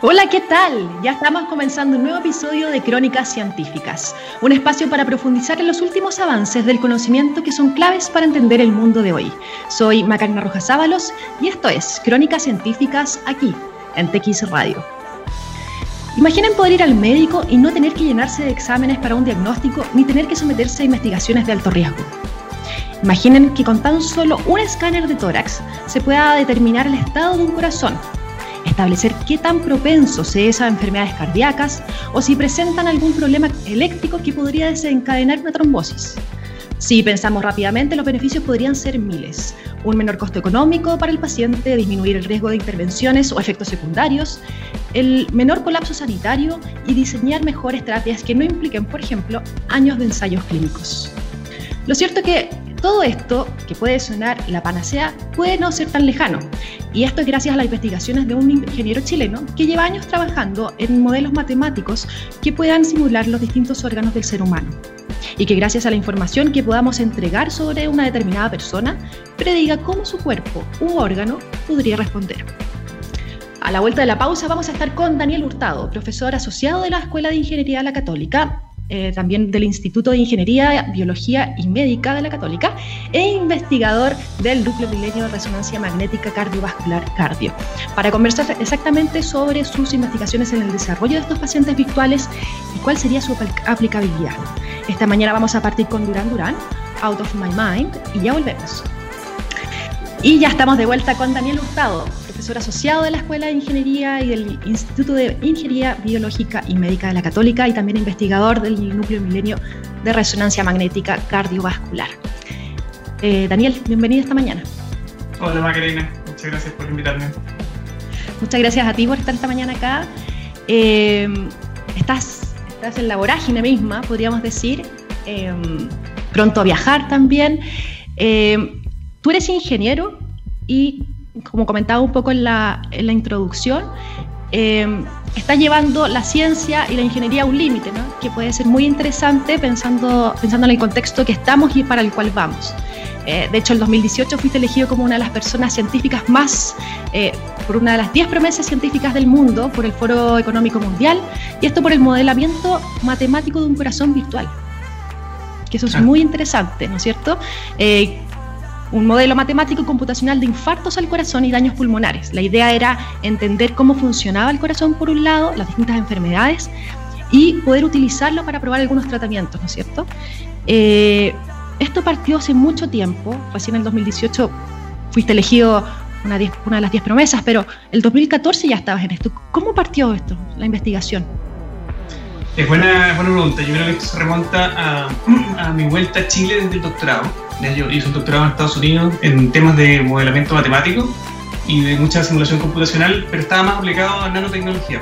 Hola, ¿qué tal? Ya estamos comenzando un nuevo episodio de Crónicas Científicas, un espacio para profundizar en los últimos avances del conocimiento que son claves para entender el mundo de hoy. Soy Macarena Rojas Ábalos y esto es Crónicas Científicas aquí, en TX Radio. Imaginen poder ir al médico y no tener que llenarse de exámenes para un diagnóstico ni tener que someterse a investigaciones de alto riesgo. Imaginen que con tan solo un escáner de tórax se pueda determinar el estado de un corazón establecer qué tan propenso se es a enfermedades cardíacas o si presentan algún problema eléctrico que podría desencadenar una trombosis. Si pensamos rápidamente, los beneficios podrían ser miles. Un menor costo económico para el paciente, disminuir el riesgo de intervenciones o efectos secundarios, el menor colapso sanitario y diseñar mejores terapias que no impliquen, por ejemplo, años de ensayos clínicos. Lo cierto es que todo esto, que puede sonar la panacea, puede no ser tan lejano. Y esto es gracias a las investigaciones de un ingeniero chileno que lleva años trabajando en modelos matemáticos que puedan simular los distintos órganos del ser humano. Y que gracias a la información que podamos entregar sobre una determinada persona, prediga cómo su cuerpo u órgano podría responder. A la vuelta de la pausa vamos a estar con Daniel Hurtado, profesor asociado de la Escuela de Ingeniería de la Católica, eh, también del Instituto de Ingeniería, Biología y Médica de la Católica e investigador del Núcleo Milenio de Resonancia Magnética Cardiovascular Cardio, para conversar exactamente sobre sus investigaciones en el desarrollo de estos pacientes virtuales y cuál sería su aplicabilidad. Esta mañana vamos a partir con Durán Durán, Out of My Mind, y ya volvemos. Y ya estamos de vuelta con Daniel Hurtado, profesor asociado de la Escuela de Ingeniería y del Instituto de Ingeniería Biológica y Médica de la Católica y también investigador del Núcleo Milenio de Resonancia Magnética Cardiovascular. Eh, Daniel, bienvenido esta mañana. Hola Macarena, muchas gracias por invitarme. Muchas gracias a ti por estar esta mañana acá. Eh, estás, estás en la vorágine misma, podríamos decir, eh, pronto a viajar también. tú eres ingeniero y como comentaba un poco en la, en la introducción, eh, está llevando la ciencia y la ingeniería a un límite, ¿no? que puede ser muy interesante pensando, pensando en el contexto que estamos y para el cual vamos. Eh, de hecho, en 2018 fuiste elegido como una de las personas científicas más, eh, por una de las 10 promesas científicas del mundo, por el Foro Económico Mundial, y esto por el modelamiento matemático de un corazón virtual. Que eso es muy interesante, ¿no es cierto? Un modelo matemático y computacional de infartos al corazón y daños pulmonares. La idea era entender cómo funcionaba el corazón por un lado, las distintas enfermedades, y poder utilizarlo para probar algunos tratamientos, ¿no es cierto? Eh, esto partió hace mucho tiempo, recién en el 2018 fuiste elegido una, una de las 10 promesas, pero el 2014 ya estabas en esto. ¿Cómo partió esto, la investigación? Es buena, buena pregunta. Yo creo que esto se remonta a mi vuelta a Chile desde el doctorado yo hice un doctorado en Estados Unidos en temas de modelamiento matemático y de mucha simulación computacional, pero estaba más aplicado a nanotecnología.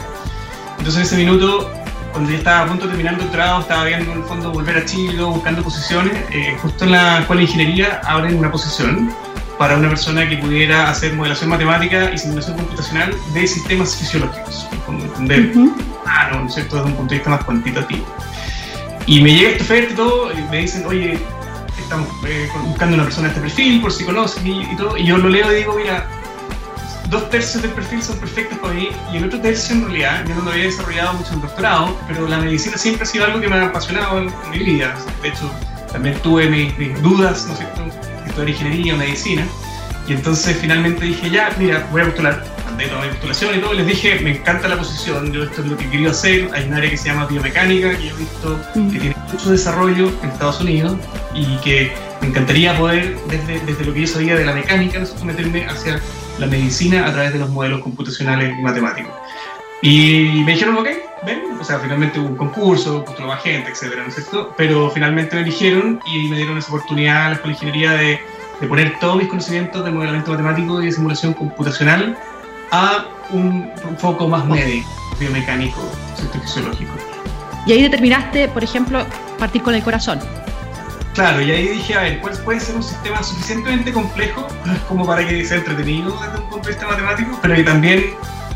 Entonces en ese minuto, cuando ya estaba a punto de terminar el doctorado, estaba viendo en el fondo volver a Chile, buscando posiciones, eh, justo en la Escuela de Ingeniería abren una posición para una persona que pudiera hacer modelación matemática y simulación computacional de sistemas fisiológicos, entender, ah, no, ¿cierto? Desde un punto de vista más cuantitativo. Y me llega esta oferta y todo, y me dicen, oye, estamos eh, buscando una persona de este perfil, por si conoces y, todo, y yo lo leo y digo, mira, dos tercios del perfil son perfectos para mí, y el otro tercio en realidad, yo no lo había desarrollado mucho en doctorado, pero la medicina siempre ha sido algo que me ha apasionado en, mi vida. De hecho, también tuve mis, dudas, ¿no es cierto?, de ingeniería, medicina, y entonces finalmente dije, ya, mira, voy a postular de toda mi postulación y todo, les dije, me encanta la posición, yo esto es lo que quería hacer, hay un área que se llama biomecánica, que yo he visto mm. que tiene mucho desarrollo en Estados Unidos y que me encantaría poder, desde, desde lo que yo sabía de la mecánica, meterme hacia la medicina a través de los modelos computacionales y matemáticos. Y me dijeron, ok, ven, o sea, finalmente hubo un concurso, postuló más gente, etcétera, ¿no es cierto? Pero finalmente me eligieron y me dieron esa oportunidad a la Escuela de Ingeniería de, de poner todos mis conocimientos de modelamiento matemático y de simulación computacional a un, foco más médico, biomecánico, fisiológico. Y ahí determinaste, por ejemplo, partir con el corazón. Claro, y ahí dije, a ver, ¿cuál puede ser un sistema suficientemente complejo como para que sea entretenido desde un punto de vista matemático, pero que también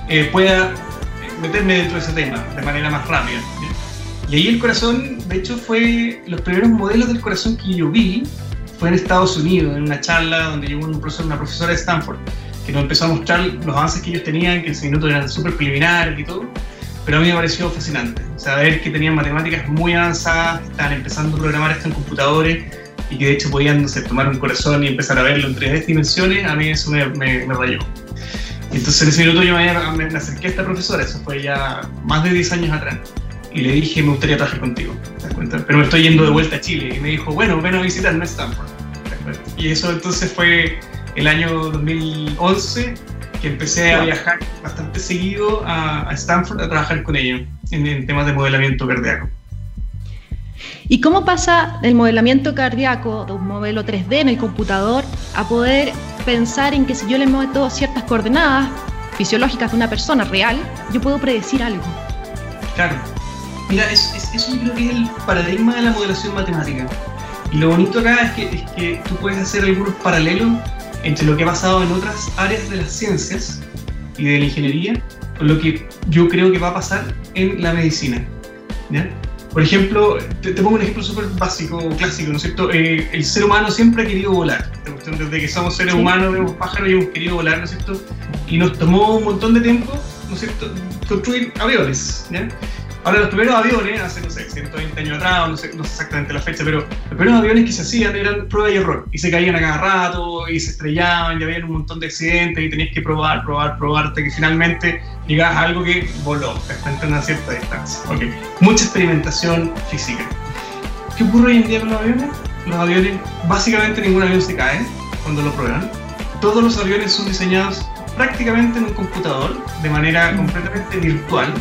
eh, pueda meterme dentro de ese tema de manera más rápida? Y ahí el corazón, de hecho, fue los primeros modelos del corazón que yo vi fue en Estados Unidos, en una charla donde llegó un profesor, una profesora de Stanford que nos empezó a mostrar los avances que ellos tenían, que en ese minuto eran súper preliminares y todo, pero a mí me pareció fascinante. Saber que tenían matemáticas muy avanzadas, que estaban empezando a programar esto en computadores y que de hecho podían tomar un corazón y empezar a verlo en tres dimensiones, a mí eso me, me, rayó. Y entonces en ese minuto yo me, me, acerqué a esta profesora, eso fue ya más de 10 años atrás, y le dije, me gustaría trabajar contigo, ¿te das cuenta? Pero me estoy yendo de vuelta a Chile, y me dijo, bueno, ven a visitarme a Stanford. Y eso entonces fue el año 2011 que empecé a viajar bastante seguido a, Stanford a trabajar con ellos en, temas de modelamiento cardíaco. ¿Y cómo pasa el modelamiento cardíaco de un modelo 3D en el computador a poder pensar en que si yo le meto ciertas coordenadas fisiológicas de una persona real, yo puedo predecir algo? Claro. Mira, eso yo creo que es el paradigma de la modelación matemática. Y lo bonito acá es que, es que tú puedes hacer algunos paralelos entre lo que ha pasado en otras áreas de las ciencias y de la ingeniería con lo que yo creo que va a pasar en la medicina. Por ejemplo, te, pongo un ejemplo súper básico, clásico, ¿no es cierto? Eh, el ser humano siempre ha querido volar. Desde que somos seres humanos, vemos pájaros y hemos querido volar, ¿no es cierto? Y nos tomó un montón de tiempo, ¿no es cierto?, construir aviones. ¿ya? Ahora, los primeros aviones, hace, no sé, 120 años atrás, no sé, no sé exactamente la fecha, pero los primeros aviones que se hacían eran prueba y error, y se caían a cada rato, y se estrellaban, y había un montón de accidentes, y tenías que probar, probar, probar, hasta que finalmente llegabas a algo que voló, hasta una cierta distancia. Okay. Mucha experimentación física. ¿Qué ocurre hoy en día con los aviones? Los aviones, básicamente ningún avión se cae cuando lo prueban. Todos los aviones son diseñados prácticamente en un computador, de manera completamente virtual,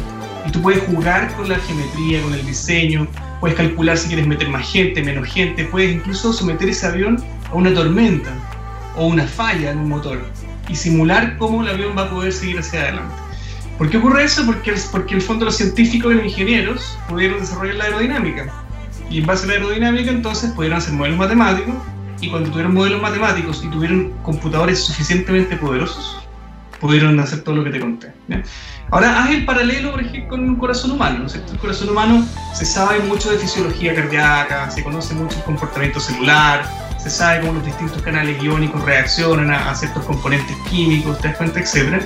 y tú puedes jugar con la geometría, con el diseño, puedes calcular si quieres meter más gente, menos gente, puedes incluso someter ese avión a una tormenta o una falla en un motor y simular cómo el avión va a poder seguir hacia adelante. ¿Por qué ocurre eso? Porque, porque en el fondo los científicos y los ingenieros pudieron desarrollar la aerodinámica. Y en base a la aerodinámica entonces pudieron hacer modelos matemáticos y cuando tuvieron modelos matemáticos y tuvieron computadores suficientemente poderosos, pudieron hacer todo lo que te conté. Ahora, haz el paralelo, por ejemplo, con un corazón humano, ¿no? El corazón humano se sabe mucho de fisiología cardíaca, se conoce mucho el comportamiento celular, se sabe cómo los distintos canales iónicos reaccionan a, ciertos componentes químicos, te das cuenta, etc.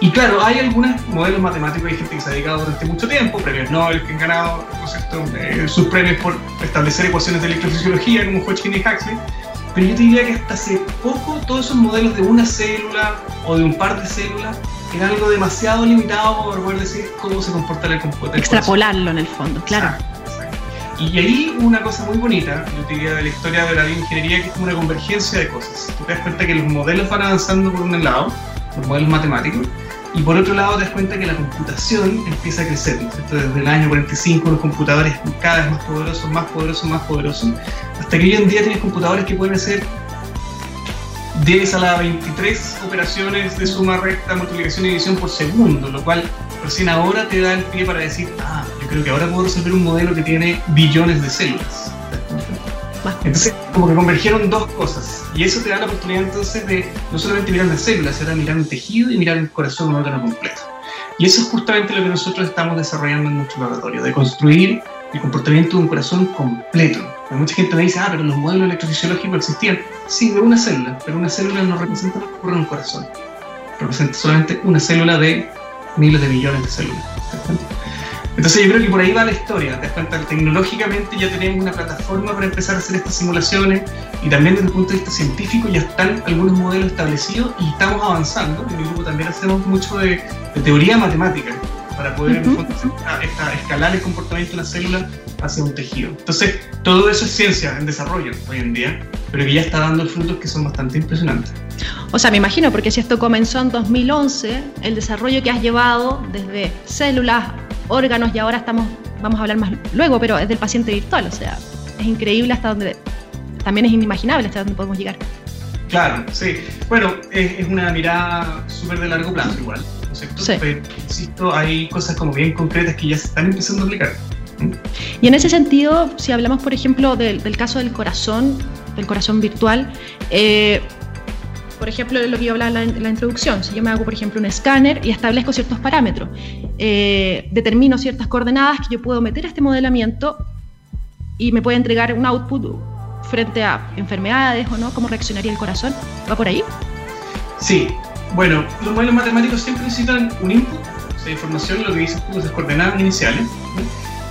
Y claro, hay algunos modelos matemáticos, hay gente que se ha dedicado durante mucho tiempo, premios Nobel que han ganado ¿no? Eh, sus premios por establecer ecuaciones de electrofisiología, como Hodgkin y Huxley, pero yo te diría que hasta hace poco todos esos modelos de una célula o de un par de células era algo demasiado limitado para poder decir cómo se comporta el computador. Extrapolarlo en el fondo, claro. Y ahí una cosa muy bonita, yo diría, de la historia de la bioingeniería, que es como una convergencia de cosas. Tú te das cuenta que los modelos van avanzando por un lado, los modelos matemáticos, y por otro lado te das cuenta que la computación empieza a crecer. Desde el año 45 los computadores cada vez más poderosos, más poderosos, más poderosos, hasta que hoy en día tienes computadores que pueden hacer 10 a la 23 operaciones de suma recta, multiplicación y división por segundo, lo cual recién ahora te da el pie para decir, ah, yo creo que ahora puedo resolver un modelo que tiene billones de células. Entonces, como que convergieron dos cosas. Y eso te da la oportunidad entonces de no solamente mirar las células, sino mirar un tejido y mirar el corazón un órgano completo. Y eso es justamente lo que nosotros estamos desarrollando en nuestro laboratorio, de construir el comportamiento de un corazón completo. mucha gente me dice, ah, pero los modelos electrofisiológicos existían. Sí, de una célula, pero una célula no representa lo que ocurre en un corazón. Representa solamente una célula de miles de millones de células. Entonces yo creo que por ahí va la historia, te das cuenta, tecnológicamente ya tenemos una plataforma para empezar a hacer estas simulaciones y también desde el punto de vista científico ya están algunos modelos establecidos y estamos avanzando. En mi grupo también hacemos mucho de, teoría matemática para poder escalar el comportamiento de una célula hacia un tejido. Entonces, todo eso es ciencia en desarrollo hoy en día, pero que ya está dando frutos que son bastante impresionantes. O sea, me imagino, porque si esto comenzó en 2011, el desarrollo que has llevado desde células, órganos y ahora estamos, vamos a hablar más luego, pero es del paciente virtual, o sea, es increíble hasta donde, también es inimaginable hasta dónde podemos llegar. Claro, sí. Bueno, es, una mirada súper de largo plazo igual, ¿no es cierto? Sí. Pero, insisto, hay cosas como bien concretas que ya se están empezando a aplicar. Y en ese sentido, si hablamos, por ejemplo, del, caso del corazón, del corazón virtual, eh, por ejemplo, lo que yo hablaba en la, introducción, si yo me hago, por ejemplo, un escáner y establezco ciertos parámetros, eh, determino ciertas coordenadas que yo puedo meter a este modelamiento y me puede entregar un output frente a enfermedades o no, cómo reaccionaría el corazón. ¿Va por ahí? Sí, Bueno, los modelos matemáticos siempre necesitan un input, o información, lo que dices tú, esas coordenadas iniciales.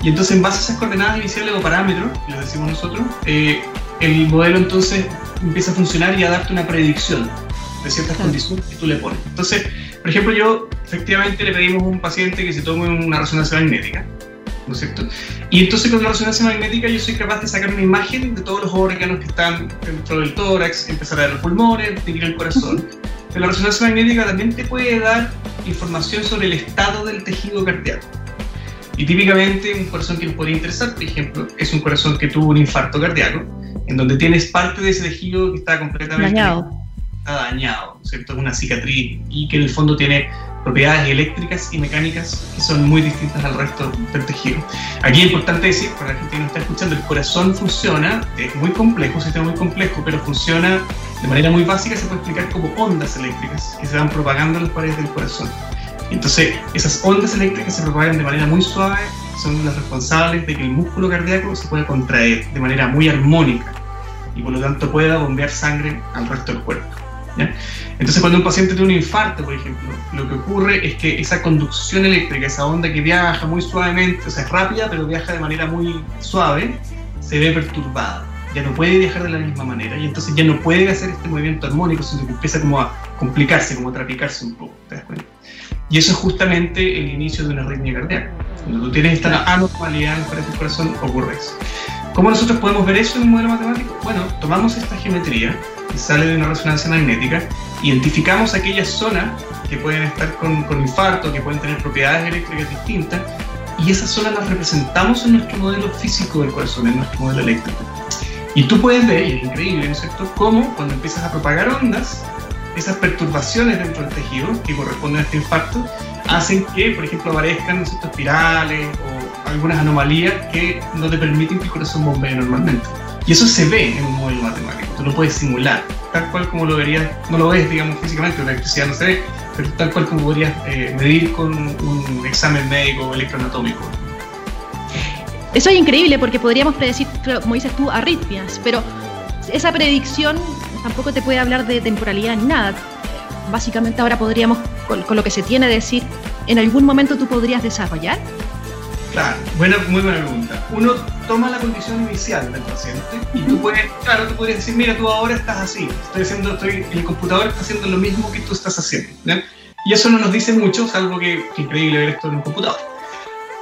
Y entonces, en base a esas coordenadas iniciales o parámetros, que les decimos nosotros, eh, el modelo entonces empieza a funcionar y a darte una predicción de ciertas condiciones que tú le pones. Entonces, por ejemplo, yo efectivamente le pedimos a un paciente que se tome una resonancia magnética, ¿no es cierto? Y entonces con la resonancia magnética yo soy capaz de sacar una imagen de todos los órganos que están dentro del tórax, empezar a ver los pulmones, medir el corazón. Pero la resonancia magnética también te puede dar información sobre el estado del tejido cardíaco. Y típicamente un corazón que nos podría interesar, por ejemplo, es un corazón que tuvo un infarto cardíaco, en donde tienes parte de ese tejido que está completamente dañado, está dañado ¿cierto? Es una cicatriz y que en el fondo tiene propiedades eléctricas y mecánicas que son muy distintas al resto del tejido. Aquí es importante decir, para la gente que nos está escuchando, el corazón funciona, es muy complejo, un sistema muy complejo, pero funciona de manera muy básica, se puede explicar como ondas eléctricas que se van propagando en las paredes del corazón. Entonces, esas ondas eléctricas se propagan de manera muy suave, son las responsables de que el músculo cardíaco se pueda contraer de manera muy armónica y por lo tanto pueda bombear sangre al resto del cuerpo. Entonces, cuando un paciente tiene un infarto, por ejemplo, lo que ocurre es que esa conducción eléctrica, esa onda que viaja muy suavemente, o sea, es rápida, pero viaja de manera muy suave, se ve perturbada. Ya no puede viajar de la misma manera y entonces ya no puede hacer este movimiento armónico, sino que empieza como a complicarse, como a trapicarse un poco. ¿te das cuenta? Y eso es justamente el inicio de una arritmia cardíaca. Cuando tú tienes esta anormalidad en el corazón, ocurre eso. ¿Cómo nosotros podemos ver eso en un modelo matemático? Bueno, tomamos esta geometría que sale de una resonancia magnética, identificamos aquellas zonas que pueden estar con, con infarto, que pueden tener propiedades eléctricas distintas, y esas zonas las representamos en nuestro modelo físico del corazón, en nuestro modelo eléctrico. Y tú puedes ver, y es increíble, ¿no es cierto?, cómo cuando empiezas a propagar ondas, esas perturbaciones dentro del tejido que corresponden a este infarto hacen que, por ejemplo, aparezcan ¿no espirales o algunas anomalías que no te permiten que el corazón bombee normalmente. Y eso se ve en un modelo matemático, tú lo puedes simular, tal cual como lo verías, no lo ves, digamos, físicamente, la electricidad no se ve, pero tal cual como podrías eh, medir con un examen médico electroanatómico. Eso es increíble porque podríamos predecir, como dices tú, arritmias, pero esa predicción tampoco te puede hablar de temporalidad ni nada. Básicamente ahora podríamos, con, lo que se tiene, decir, ¿en algún momento tú podrías desarrollar? Claro, buena, muy buena pregunta. Uno toma la condición inicial del paciente y tú puedes, claro, tú podrías decir, mira, tú ahora estás así, estoy haciendo, estoy, el computador está haciendo lo mismo que tú estás haciendo. Y eso no nos dice mucho, salvo que es increíble ver esto en un computador.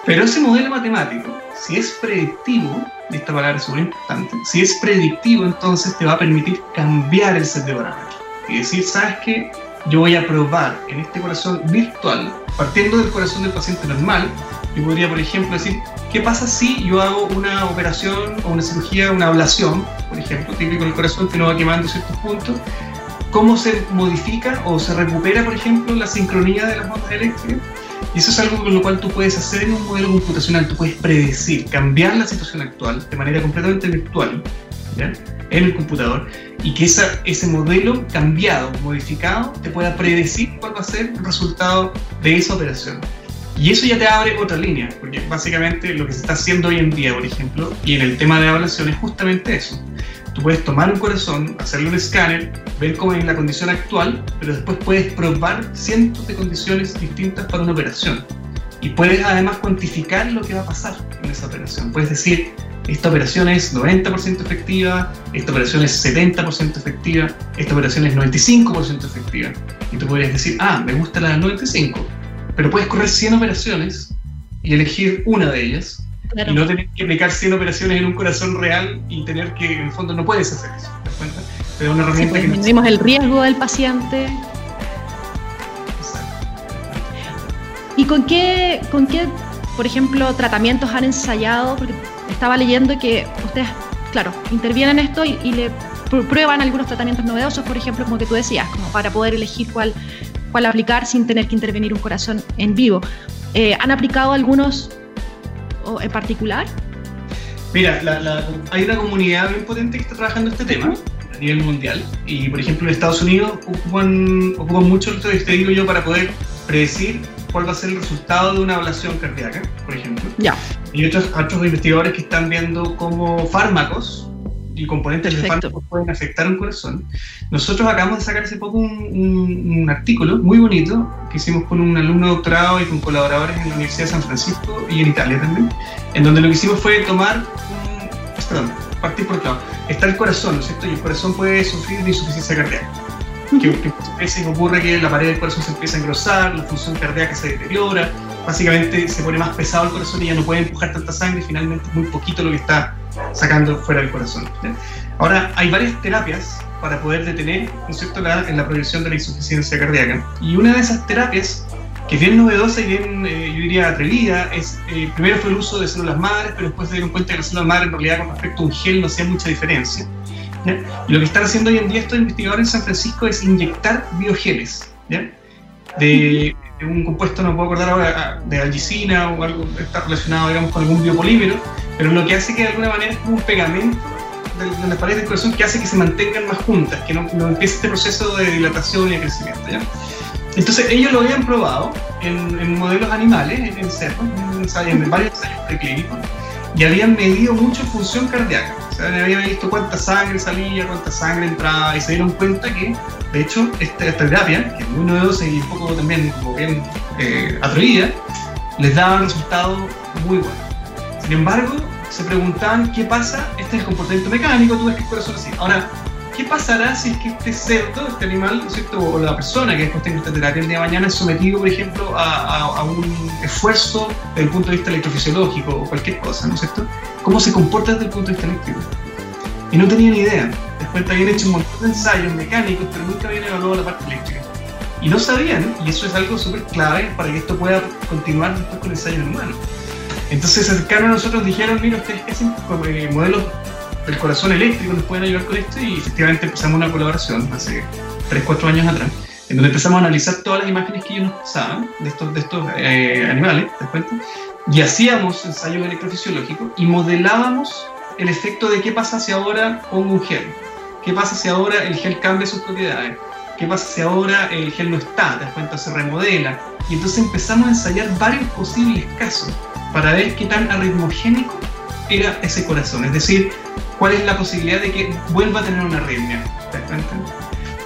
Pero ese modelo matemático, si es predictivo, y esta palabra es súper importante, si es predictivo, entonces te va a permitir cambiar el set de parámetros. Y decir, ¿sabes qué? Yo voy a probar en este corazón virtual, partiendo del corazón del paciente normal, yo podría, por ejemplo, decir, ¿qué pasa si yo hago una operación o una cirugía, una ablación, por ejemplo, típico del corazón que no va quemando ciertos puntos? ¿Cómo se modifica o se recupera, por ejemplo, la sincronía de las ondas eléctricas? Y eso es algo con lo cual tú puedes hacer en un modelo computacional, tú puedes predecir, cambiar la situación actual de manera completamente virtual en el computador y que esa, ese modelo cambiado, modificado, te pueda predecir cuál va a ser el resultado de esa operación. Y eso ya te abre otra línea, porque básicamente lo que se está haciendo hoy en día, por ejemplo, y en el tema de evaluación es justamente eso. Tú puedes tomar un corazón, hacerle un escáner, ver cómo es la condición actual, pero después puedes probar cientos de condiciones distintas para una operación. Y puedes además cuantificar lo que va a pasar en esa operación. Puedes decir, esta operación es 90% efectiva, esta operación es 70% efectiva, esta operación es 95% efectiva. Y tú podrías decir, ah, me gusta la del 95, pero puedes correr 100 operaciones y elegir una de ellas y no tener que aplicar 100 operaciones en un corazón real y tener que, en el fondo, no puedes hacer eso. ¿Te das cuenta? Pero una herramienta pues, que. Disminuimos el riesgo del paciente. Exacto. ¿Y con qué, con qué, por ejemplo, tratamientos han ensayado? Porque estaba leyendo que ustedes, claro, intervienen en esto y, y le prueban algunos tratamientos novedosos, por ejemplo, como que tú decías, como para poder elegir cuál, cuál aplicar sin tener que intervenir un corazón en vivo. Eh, ¿Han aplicado algunos en particular? Mira, hay una comunidad bien potente que está trabajando este tema a nivel mundial. Y, por ejemplo, en Estados Unidos ocupan, ocupan mucho esto que te digo yo para poder predecir cuál va a ser el resultado de una ablación cardíaca, por ejemplo. Ya. Y otros, otros investigadores que están viendo cómo fármacos y componentes de fármacos pueden afectar un corazón. Nosotros acabamos de sacar hace poco un, artículo muy bonito que hicimos con un alumno doctorado y con colaboradores en la Universidad de San Francisco y en Italia también, en donde lo que hicimos fue tomar un, perdón, partir por otro Está el corazón, ¿no es cierto? Y el corazón puede sufrir de insuficiencia cardíaca. Que, que a veces ocurre que la pared del corazón se empieza a engrosar, la función cardíaca se deteriora, básicamente se pone más pesado el corazón y ya no puede empujar tanta sangre y finalmente es muy poquito lo que está sacando fuera del corazón. Ahora, hay varias terapias para poder detener ¿no cierto? La, en la progresión de la insuficiencia cardíaca. Y una de esas terapias, que es bien novedosa y bien, eh, yo diría, atrevida, es, eh, primero fue el uso de células madres, pero después se dieron cuenta que las células madres en realidad con respecto a un gel no hacía mucha diferencia. Y lo que están haciendo hoy en día estos investigadores en San Francisco es inyectar biogeles. De, un compuesto, no puedo acordar ahora, de algicina o algo está relacionado, digamos, con algún biopolímero, pero lo que hace que de alguna manera un pegamento de, las paredes del corazón que hace que se mantengan más juntas, que no, empiece este proceso de dilatación y de crecimiento. ¿ya? Entonces ellos lo habían probado en, modelos animales, en cerdos, en, varios ensayos preclínicos, y habían medido mucho función cardíaca. O sea, habían visto cuánta sangre salía, cuánta sangre entraba, y se dieron cuenta que, de hecho, esta, esta terapia, que es muy novedosa y un poco también como bien eh, atrevida, les daba resultados muy buenos. Sin embargo, se preguntaban qué pasa, este es el comportamiento mecánico, tú ves que el corazón así. Ahora, ¿qué pasará si es que este cerdo, este animal, ¿cierto? o la persona que después tenga esta terapia el día de mañana es sometido, por ejemplo, a, un esfuerzo desde el punto de vista electrofisiológico o cualquier cosa, ¿no es cierto? ¿Cómo se comporta desde el punto de vista eléctrico? Y no tenían idea. Después habían hecho un montón de ensayos mecánicos, pero nunca habían evaluado la parte eléctrica. Y no sabían, y eso es algo súper clave para que esto pueda continuar después con ensayos en humanos. Entonces se acercaron a nosotros dijeron, mira, ustedes que hacen eh, modelos del corazón eléctrico, nos pueden ayudar con esto y efectivamente empezamos una colaboración hace 3, 4 años atrás, en donde empezamos a analizar todas las imágenes que ellos nos pasaban de estos, de estos eh, animales, ¿te cuenta? Y hacíamos ensayos electrofisiológicos y modelábamos el efecto de qué pasa si ahora pongo un gel, qué pasa si ahora el gel cambia sus propiedades, qué pasa si ahora el gel no está, te das cuenta, se remodela. Y entonces empezamos a ensayar varios posibles casos para ver qué tan arritmogénico era ese corazón, es decir, cuál es la posibilidad de que vuelva a tener una arritmia.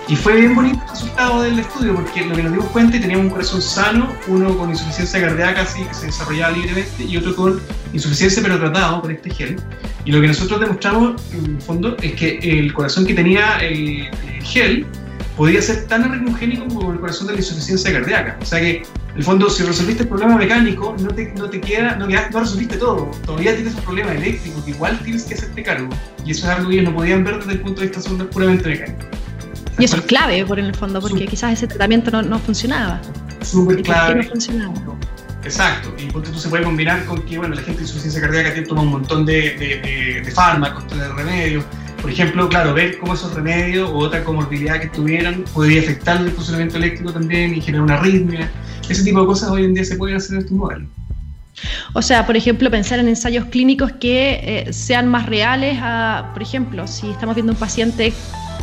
Y fue bien bonito el resultado del estudio, porque lo que nos dimos cuenta que teníamos un corazón sano, uno con insuficiencia cardíaca, así que se desarrollaba libremente, y otro con insuficiencia pero tratado con este gel. Y lo que nosotros demostramos, en el fondo, es que el corazón que tenía el, gel podía ser tan arritmogénico como el corazón de la insuficiencia cardíaca. O sea que el fondo, si resolviste el problema mecánico, no te, no te queda, no, no resolviste todo. Todavía tienes un problema eléctrico que igual tienes que hacerte cargo. Y eso es algo que ellos no podían ver desde el punto de vista puramente mecánico. Y eso es clave, por el fondo, porque quizás ese tratamiento no, no funcionaba. Súper clave. no funcionaba? Exacto, y porque tú se puede combinar con que bueno, la gente de insuficiencia cardíaca tiene toma un montón de, de, de, fármacos, de remedios. Por ejemplo, claro, ver cómo esos remedios o otra comorbilidad que tuvieran podría afectar el funcionamiento eléctrico también y generar una arritmia. Ese tipo de cosas hoy en día se pueden hacer en estos modelos. O sea, por ejemplo, pensar en ensayos clínicos que eh, sean más reales a, por ejemplo, si estamos viendo un paciente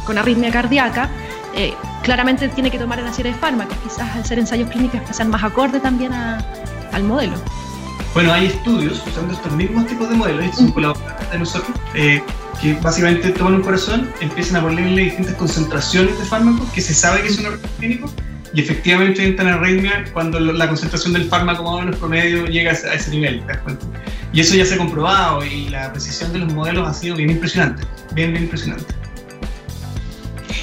con arritmia cardíaca, eh, claramente tiene que tomar una serie de fármacos, quizás hacer ensayos clínicos que sean más acorde también al modelo. Bueno, hay estudios usando estos mismos tipos de modelos, estos son colaboradores de nosotros, eh, que básicamente toman un corazón, empiezan a ponerle distintas concentraciones de fármacos que se sabe que es un arritmia clínico y efectivamente entran en arritmia cuando la concentración del fármaco más o menos promedio llega a ese nivel. Y eso ya se ha comprobado y la precisión de los modelos ha sido bien impresionante, bien, bien impresionante.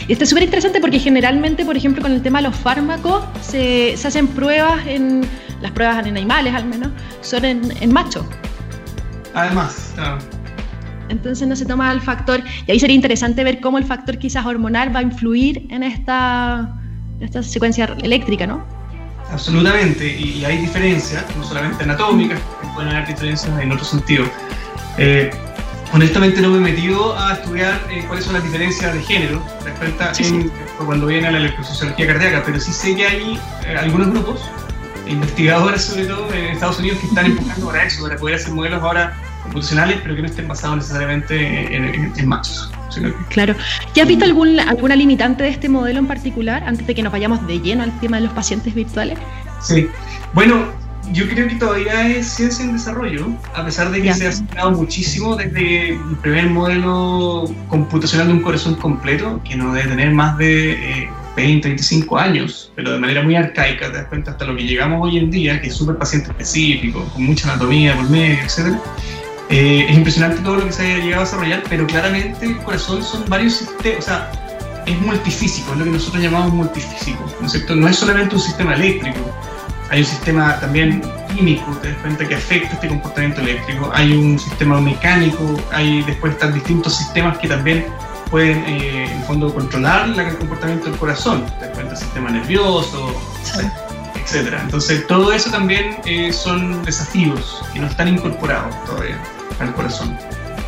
Y esto es súper interesante porque generalmente, por ejemplo, con el tema de los fármacos, se, se hacen pruebas en, las pruebas en animales al menos, son en, en machos. Además, claro. Entonces no se toma el factor, y ahí sería interesante ver cómo el factor quizás hormonal va a influir en esta esta secuencia eléctrica, ¿no? Absolutamente, y, hay diferencias, no solamente anatómicas, pueden haber diferencias en otro sentido. Eh, honestamente no me he metido a estudiar eh, cuáles son las diferencias de género respecto a cuando viene a la electrofisiología cardíaca, pero sí sé que hay eh, algunos grupos, investigadores sobre todo en Estados Unidos, que están empujando para eso, para poder hacer modelos ahora computacionales, pero que no estén basados necesariamente en machos. Claro. ¿Ya has visto algún, alguna limitante de este modelo en particular antes de que nos vayamos de lleno al tema de los pacientes virtuales? Sí. Bueno, yo creo que todavía es ciencia en desarrollo, a pesar de que se ha acelerado muchísimo desde el primer modelo computacional de un corazón completo, que no debe tener más de 20, eh, 25 años, pero de manera muy arcaica, te das cuenta hasta lo que llegamos hoy en día, que es súper paciente específico, con mucha anatomía por medio, etc. Eh, es impresionante todo lo que se ha llegado a desarrollar, pero claramente el corazón son varios sistemas, o sea, es multifísico, es lo que nosotros llamamos multifísico, ¿no es cierto? No es solamente un sistema eléctrico, hay un sistema también químico, te das cuenta que afecta este comportamiento eléctrico, hay un sistema mecánico, hay después están distintos sistemas que también pueden eh, en el fondo controlar el comportamiento del corazón, te das cuenta el sistema nervioso, etc. Entonces todo eso también eh, son desafíos que no están incorporados todavía al corazón,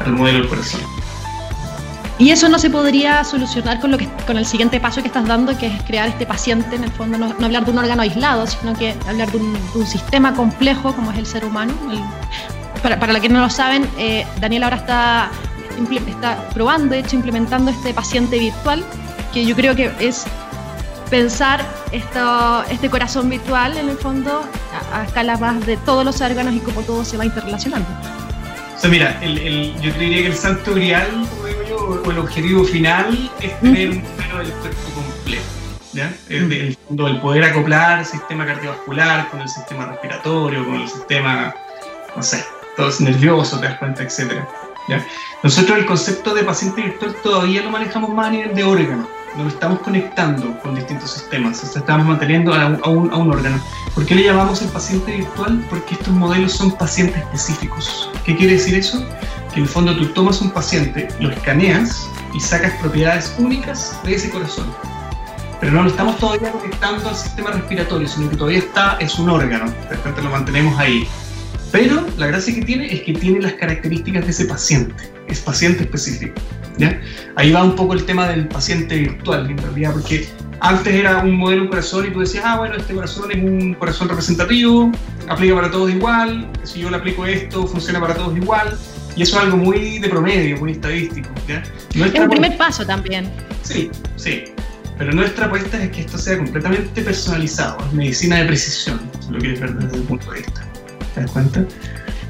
al modelo del corazón. Y eso no se podría solucionar con, lo que, con el siguiente paso que estás dando, que es crear este paciente, en el fondo, no, hablar de un órgano aislado, sino que hablar de un, sistema complejo como es el ser humano. para, para los que no lo saben, eh, Daniel ahora está, está probando, de hecho, implementando este paciente virtual, que yo creo que es pensar esto, este corazón virtual, en el fondo, a, escala más de todos los órganos y cómo todo se va interrelacionando. Sea, mira, el, yo diría que el santo grial, o el objetivo final es tener un del cuerpo completo. ¿ya? El, el, poder acoplar el sistema cardiovascular con el sistema respiratorio, con el sistema, no sé, todo es nervioso, te das cuenta, etc. ¿ya? Nosotros el concepto de paciente virtual todavía lo manejamos más a nivel de órgano nos estamos conectando con distintos sistemas, o estamos manteniendo a un, órgano. ¿Por qué le llamamos el paciente virtual? Porque estos modelos son pacientes específicos. ¿Qué quiere decir eso? que en el fondo tú tomas un paciente, lo escaneas y sacas propiedades únicas de ese corazón. Pero no lo estamos todavía conectando al sistema respiratorio, sino que todavía está, es un órgano, de repente lo mantenemos ahí. Pero la gracia que tiene es que tiene las características de ese paciente, es paciente específico. ¿Ya? Ahí va un poco el tema del paciente virtual, en realidad, porque antes era un modelo un corazón y tú decías, ah, bueno, este corazón es un corazón representativo, aplica para todos igual, si yo le aplico esto, funciona para todos igual. Y eso es algo muy de promedio, muy estadístico. ¿ya? es un primer paso también. Sí, sí. Pero nuestra apuesta es que esto sea completamente personalizado, es medicina de precisión, si lo quieres ver desde el punto de vista. ¿Te das cuenta?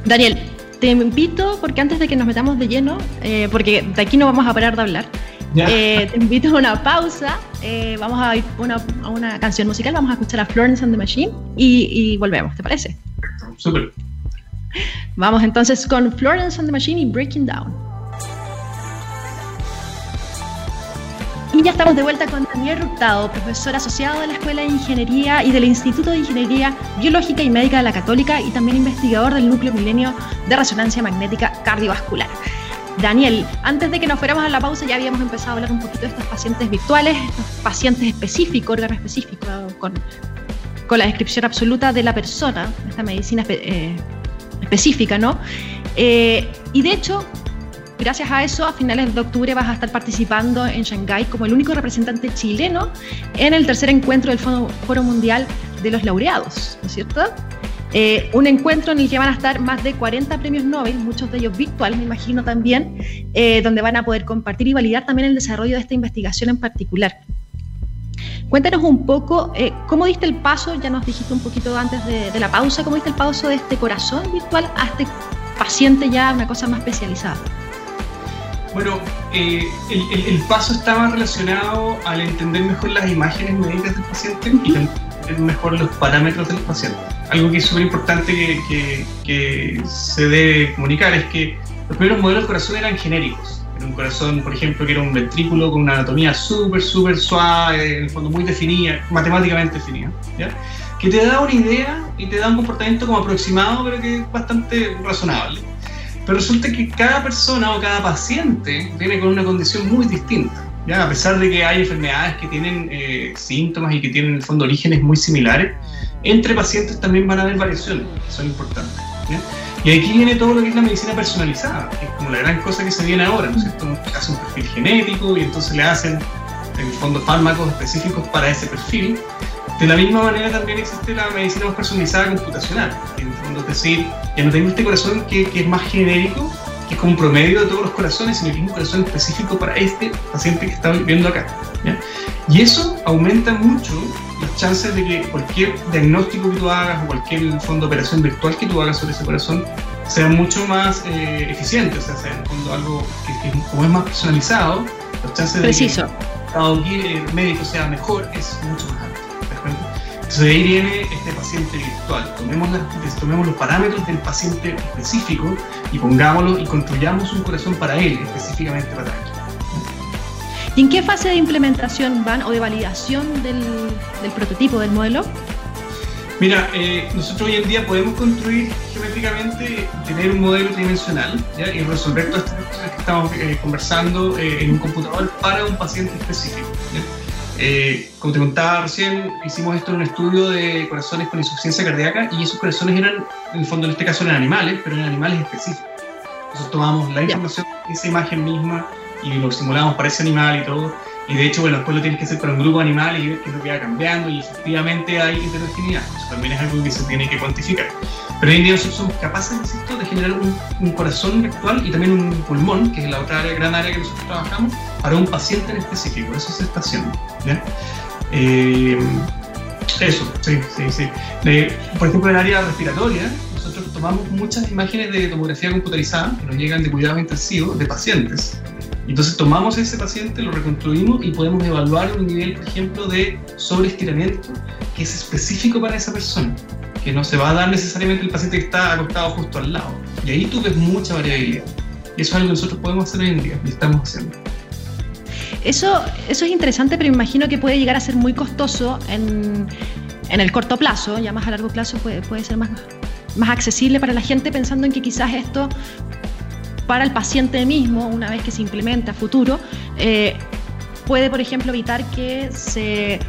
Daniel, te invito, porque antes de que nos metamos de lleno, eh, porque de aquí no vamos a parar de hablar, eh, te invito a una pausa, eh, vamos a ir a una canción musical, vamos a escuchar a Florence and the Machine y, y volvemos, ¿te parece? Súper. Vamos entonces con Florence and the Machine y Breaking Down. Y ya estamos de vuelta con Daniel Ruptado, profesor asociado de la Escuela de Ingeniería y del Instituto de Ingeniería Biológica y Médica de la Católica y también investigador del Núcleo Milenio de Resonancia Magnética Cardiovascular. Daniel, antes de que nos fuéramos a la pausa ya habíamos empezado a hablar un poquito de estos pacientes virtuales, estos pacientes específicos, órgano específico, con, con la descripción absoluta de la persona, esta medicina eh, específica, ¿no? Eh, y de hecho, gracias a eso, a finales de octubre vas a estar participando en Shanghái como el único representante chileno en el tercer encuentro del Foro Mundial de los Laureados, ¿no es cierto? Eh, un encuentro en el que van a estar más de 40 premios Nobel, muchos de ellos virtuales, me imagino también, eh, donde van a poder compartir y validar también el desarrollo de esta investigación en particular. Cuéntanos un poco eh, cómo diste el paso, ya nos dijiste un poquito antes de, la pausa, cómo diste el paso de este corazón virtual a este paciente ya una cosa más especializada. Bueno, eh, el, paso estaba relacionado al entender mejor las imágenes médicas del paciente y entender mejor los parámetros del paciente. Algo que es súper importante que, que se debe comunicar es que los primeros modelos de corazón eran genéricos un corazón, por ejemplo, que era un ventrículo con una anatomía súper, súper suave, en el fondo muy definida, matemáticamente definida, ¿ya? que te da una idea y te da un comportamiento como aproximado, pero que es bastante razonable. Pero resulta que cada persona o cada paciente viene con una condición muy distinta. ¿ya? A pesar de que hay enfermedades que tienen eh, síntomas y que tienen en el fondo orígenes muy similares, entre pacientes también van a haber variaciones, que son importantes. ¿ya? Y aquí viene todo lo que es la medicina personalizada, que es como la gran cosa que se viene ahora, ¿no es cierto? Hace un perfil genético y entonces le hacen, en el fondo, fármacos específicos para ese perfil. De la misma manera también existe la medicina más personalizada computacional, que en el fondo es decir, ya no tengo este corazón que, que es más genérico, que es como un promedio de todos los corazones, sino que es un corazón específico para este paciente que está viendo acá. ¿ya? Y eso aumenta mucho la los chances de que cualquier diagnóstico que tú hagas o cualquier fondo de operación virtual que tú hagas sobre ese corazón sea mucho más eh, eficiente, o sea, sea en fondo algo que, como es más personalizado, los chances de que el médico sea mejor es mucho más alto. Entonces de ahí viene este paciente virtual. Tomemos, tomemos los parámetros del paciente específico y pongámoslo y construyamos un corazón para él, específicamente para él. ¿Y en qué fase de implementación van o de validación del, prototipo, del modelo? Mira, eh, nosotros hoy en día podemos construir geométricamente, tener un modelo tridimensional y resolver todas estas cosas que estamos eh, conversando eh, en un computador para un paciente específico. Como te contaba recién, hicimos esto en un estudio de corazones con insuficiencia cardíaca y esos corazones eran, en el fondo en este caso eran animales, pero eran animales específicos. Nosotros tomamos la información esa imagen misma y lo simulamos para ese animal y todo. Y de hecho, bueno, después lo tienes que hacer para un grupo animal y ver qué es lo que va cambiando y efectivamente hay heterogeneidad. Eso también es algo que se tiene que cuantificar. Pero hoy en día nosotros somos capaces, insisto, de generar un, corazón virtual y también un pulmón, que es la otra área, gran área que nosotros trabajamos, para un paciente en específico. Eso se está haciendo. Eh, eso, sí, sí, sí. por ejemplo, en el área respiratoria, nosotros tomamos muchas imágenes de tomografía computarizada que nos llegan de cuidado intensivo de pacientes entonces tomamos ese paciente, lo reconstruimos y podemos evaluar un nivel, por ejemplo, de sobreestiramiento que es específico para esa persona, que no se va a dar necesariamente el paciente que está acostado justo al lado. Y ahí tú ves mucha variabilidad. Y eso es algo que nosotros podemos hacer hoy en día y estamos haciendo. Eso, eso es interesante, pero me imagino que puede llegar a ser muy costoso en, en el corto plazo, ya más a largo plazo puede, puede ser más, más accesible para la gente pensando en que quizás esto para el paciente mismo, una vez que se implementa a futuro, eh, puede, por ejemplo, evitar que se,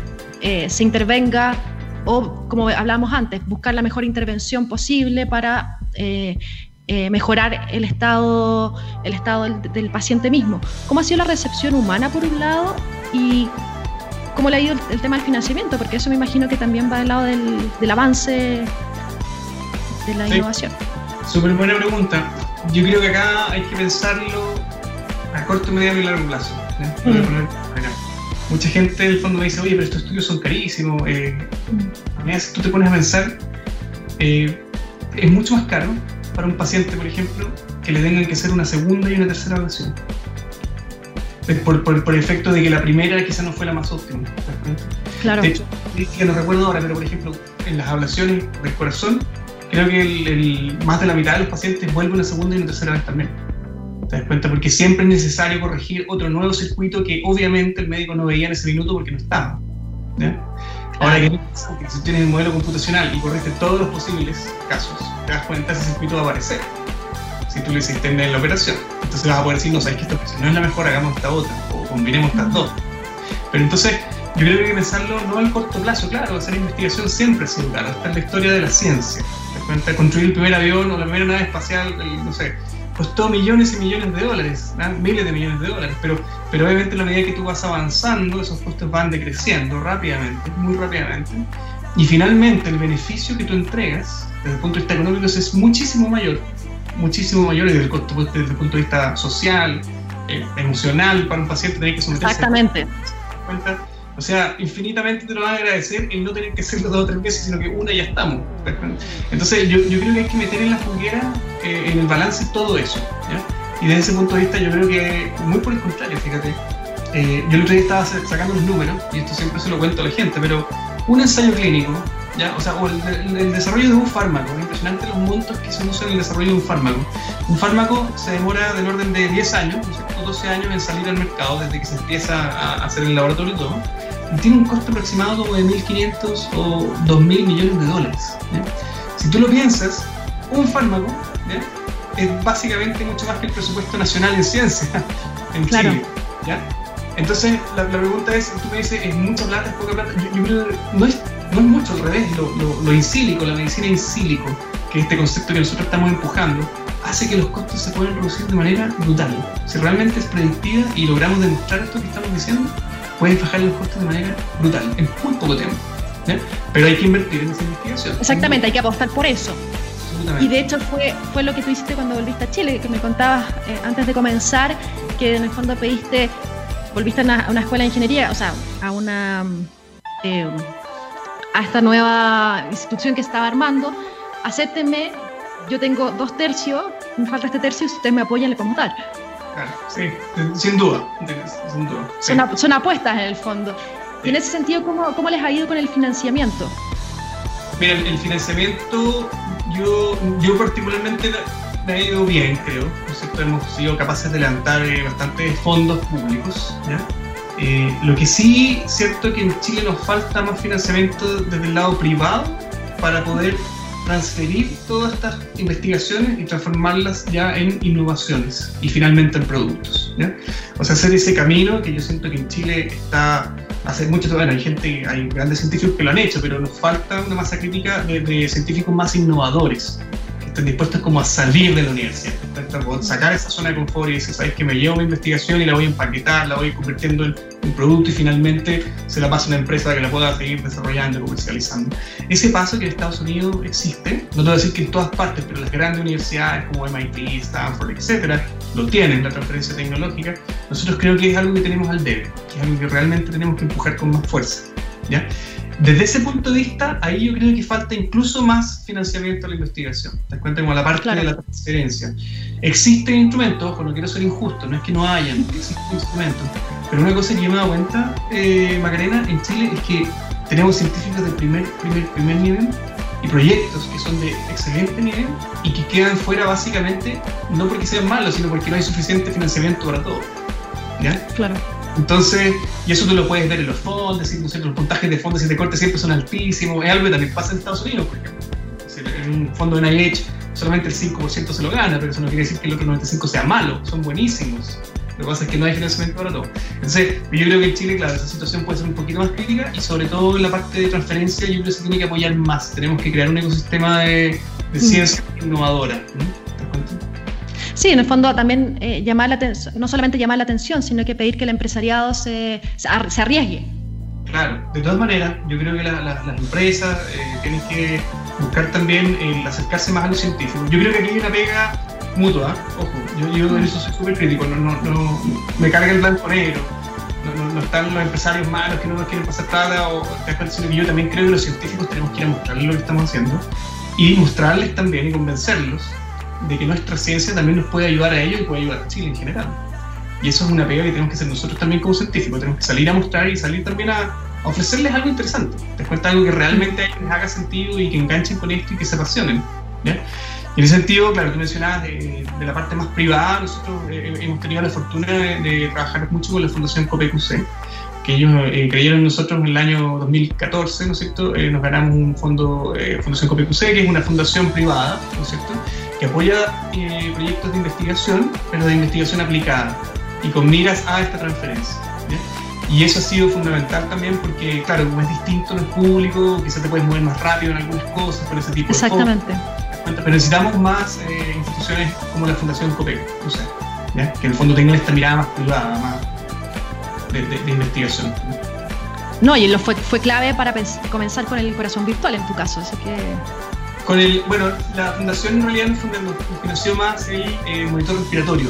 eh, se intervenga o, como hablábamos antes, buscar la mejor intervención posible para eh, mejorar el estado, el estado del, paciente mismo. ¿Cómo ha sido la recepción humana, por un lado, y cómo le ha ido el, tema del financiamiento? Porque eso me imagino que también va del lado del, avance de la innovación. Súper buena pregunta yo creo que acá hay que pensarlo a corto, mediano y largo plazo. Mm. Mucha gente en el fondo me dice, oye, pero estos estudios son carísimos. Eh, si tú te pones a pensar, eh, es mucho más caro para un paciente, por ejemplo, que le tengan que hacer una segunda y una tercera evaluación. Por, por, por, el efecto de que la primera quizá no fue la más óptima. Claro. De hecho, que no recuerdo ahora, pero por ejemplo, en las ablaciones del corazón, creo que el, más de la mitad de los pacientes vuelven una segunda y una tercera vez también. ¿Te das cuenta? Porque siempre es necesario corregir otro nuevo circuito que obviamente el médico no veía en ese minuto porque no estaba. Ahora que si tienes el modelo computacional y corriste todos los posibles casos, te das cuenta ese circuito va a aparecer. Si tú lo hiciste en la operación. Entonces vas a poder decir, no, sabes que esta operación no es la mejor, hagamos esta otra, o combinemos estas dos. Pero entonces, yo creo que hay que pensarlo no al corto plazo, claro, hacer investigación siempre ha sido claro, está en la historia de la ciencia cuenta, construir el primer avión o la primera nave espacial, no sé, costó millones y millones de dólares, miles de millones de dólares, pero, pero obviamente a la medida que tú vas avanzando, esos costos van decreciendo rápidamente, muy rápidamente, y finalmente el beneficio que tú entregas desde el punto de vista económico es muchísimo mayor, muchísimo mayor desde el, desde el punto de vista social, eh, emocional, para un paciente tener que someterse Exactamente. O sea, infinitamente te lo van a agradecer el no tener que hacerlo dos o tres veces, sino que una ya estamos. Entonces, yo, yo creo que hay que meter en la juguera, eh, en el balance, todo eso. Y desde ese punto de vista, yo creo que, muy por el contrario, fíjate, eh, yo el otro día estaba sacando los números, y esto siempre se lo cuento a la gente, pero un ensayo clínico, ¿ya? o sea, o el, desarrollo de un fármaco, es impresionante los montos que se usan en el desarrollo de un fármaco. Un fármaco se demora del orden de 10 años, ¿no 12 años en salir al mercado, desde que se empieza a hacer el laboratorio y todo tiene un costo aproximado de 1.500 o 2.000 millones de dólares. Si tú lo piensas, un fármaco es básicamente mucho más que el presupuesto nacional en ciencia en Chile. Entonces, la, pregunta es, tú me dices, ¿es mucha plata, es poca plata? Yo, creo que no es, no es mucho, al revés, lo, lo, lo insílico, la medicina insílico, que es este concepto que nosotros estamos empujando, hace que los costos se puedan reducir de manera brutal. Si realmente es predictiva y logramos demostrar esto que estamos diciendo, puedes bajar los costos de manera brutal, en muy poco tiempo. Pero hay que invertir en esa investigación. Exactamente, hay que apostar por eso. Y de hecho fue, fue lo que tú hiciste cuando volviste a Chile, que me contabas eh, antes de comenzar, que en el fondo pediste, volviste a una, escuela de ingeniería, o sea, a una, eh, a esta nueva institución que estaba armando, acéptenme, yo tengo dos tercios, me falta este tercio, si ustedes me apoyan, le podemos dar. Claro, sí, sin duda. Sin duda son, apuestas en el fondo. Y en ese sentido, ¿cómo, ¿cómo les ha ido con el financiamiento? Mira, el, financiamiento, yo, yo particularmente me ha ido bien, creo. Hemos sido capaces de levantar eh, bastantes fondos públicos. Eh, lo que sí, cierto que en Chile nos falta más financiamiento desde el lado privado para poder transferir todas estas investigaciones y transformarlas ya en innovaciones y finalmente en productos. O sea, hacer ese camino que yo siento que en Chile está hace mucho, bueno, hay gente, hay grandes científicos que lo han hecho, pero nos falta una masa crítica de científicos más innovadores estén dispuestos como a salir de la universidad, sacar esa zona de confort y decir, sabes que me llevo mi investigación y la voy a empaquetar, la voy convirtiendo en un producto y finalmente se la pasa a una empresa que la pueda seguir desarrollando comercializando. Ese paso que en Estados Unidos existe, no te voy a decir que en todas partes, pero las grandes universidades como MIT, Stanford, etcétera, lo tienen, la transferencia tecnológica, nosotros creo que es algo que tenemos al debe, que es algo que realmente tenemos que empujar con más fuerza. ¿ya? Desde ese punto de vista, ahí yo creo que falta incluso más financiamiento a la investigación. Te das cuenta como la parte de la transferencia. Existen instrumentos, ojo, no quiero ser injusto, no es que no hayan, existen instrumentos. Pero una cosa que yo me he dado cuenta, eh, Macarena, en Chile es que tenemos científicos de primer, primer, primer nivel y proyectos que son de excelente nivel y que quedan fuera básicamente no porque sean malos, sino porque no hay suficiente financiamiento para todo. ¿Ya? Claro. Entonces, y eso tú lo puedes ver en los fondos, ¿no los puntajes de fondos y de corte siempre son altísimos. Es algo que también pasa en Estados Unidos, por ejemplo. En un fondo de NIH solamente el 5% se lo gana, pero eso no quiere decir que el otro 95% sea malo, son buenísimos. Lo que pasa es que no hay financiamiento para todo. Entonces, yo creo que en Chile, claro, esa situación puede ser un poquito más crítica y sobre todo en la parte de transferencia yo creo que se tiene que apoyar más. Tenemos que crear un ecosistema de, mm. ciencia innovadora. ¿Te Sí, en el fondo también eh, llamar la no solamente llamar la atención, sino que pedir que el empresariado se, se, arriesgue. Claro, de todas maneras, yo creo que las empresas eh, tienen que buscar también el acercarse más a los científicos. Yo creo que aquí hay una pega mutua, ojo, yo, yo en eso soy súper crítico, no, no, no, me carga el blanco negro, no, están los empresarios malos que no nos quieren pasar plata, o sino que yo también creo que los científicos tenemos que ir a mostrarles lo que estamos haciendo y mostrarles también y convencerlos de que nuestra ciencia también nos puede ayudar a ellos y puede ayudar a Chile en general. Y eso es una pega que tenemos que hacer nosotros también como científicos. Tenemos que salir a mostrar y salir también a, ofrecerles algo interesante. Te cuenta algo que realmente a les haga sentido y que enganchen con esto y que se apasionen. Y en ese sentido, claro, tú mencionabas de, la parte más privada, nosotros eh, hemos tenido la fortuna de, trabajar mucho con la Fundación COPEQC, que ellos eh, creyeron en nosotros en el año 2014, ¿no es cierto? Eh, nos ganamos un fondo, Fundación COPEQC, que es una fundación privada, ¿no es cierto? Que apoya eh, proyectos de investigación, pero de investigación aplicada y con miras a esta transferencia. Y eso ha sido fundamental también porque, claro, como es distinto, no es público, quizás te puedes mover más rápido en algunas cosas por ese tipo Exactamente. de cosas. Pero necesitamos más eh, instituciones como la Fundación COPEC, o sea, que en el fondo tengan esta mirada más privada, más de, de, investigación. No, y lo fue, fue clave para comenzar con el corazón virtual en tu caso, así que con el, bueno, la fundación en realidad nos financió más el eh, monitor respiratorio.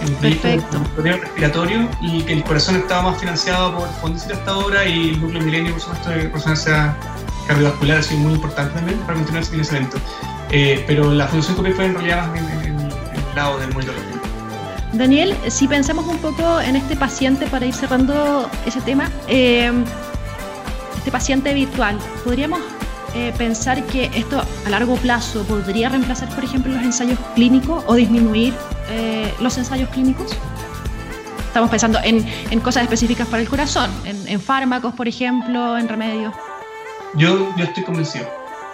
El Perfecto. monitor respiratorio y que el corazón estaba más financiado por Fondicit hasta ahora y el núcleo milenio, por supuesto, de resonancia cardiovascular ha sido muy importante también para continuar ese financiamiento. Eh, pero la Fundación COPE fue en realidad más en, el lado del monitor respiratorio. Daniel, si pensamos un poco en este paciente para ir cerrando ese tema, eh, este paciente virtual, ¿podríamos eh, pensar que esto a largo plazo podría reemplazar, por ejemplo, los ensayos clínicos o disminuir eh, los ensayos clínicos? Estamos pensando en, en, cosas específicas para el corazón, en, fármacos, por ejemplo, en remedios. Yo, yo estoy convencido,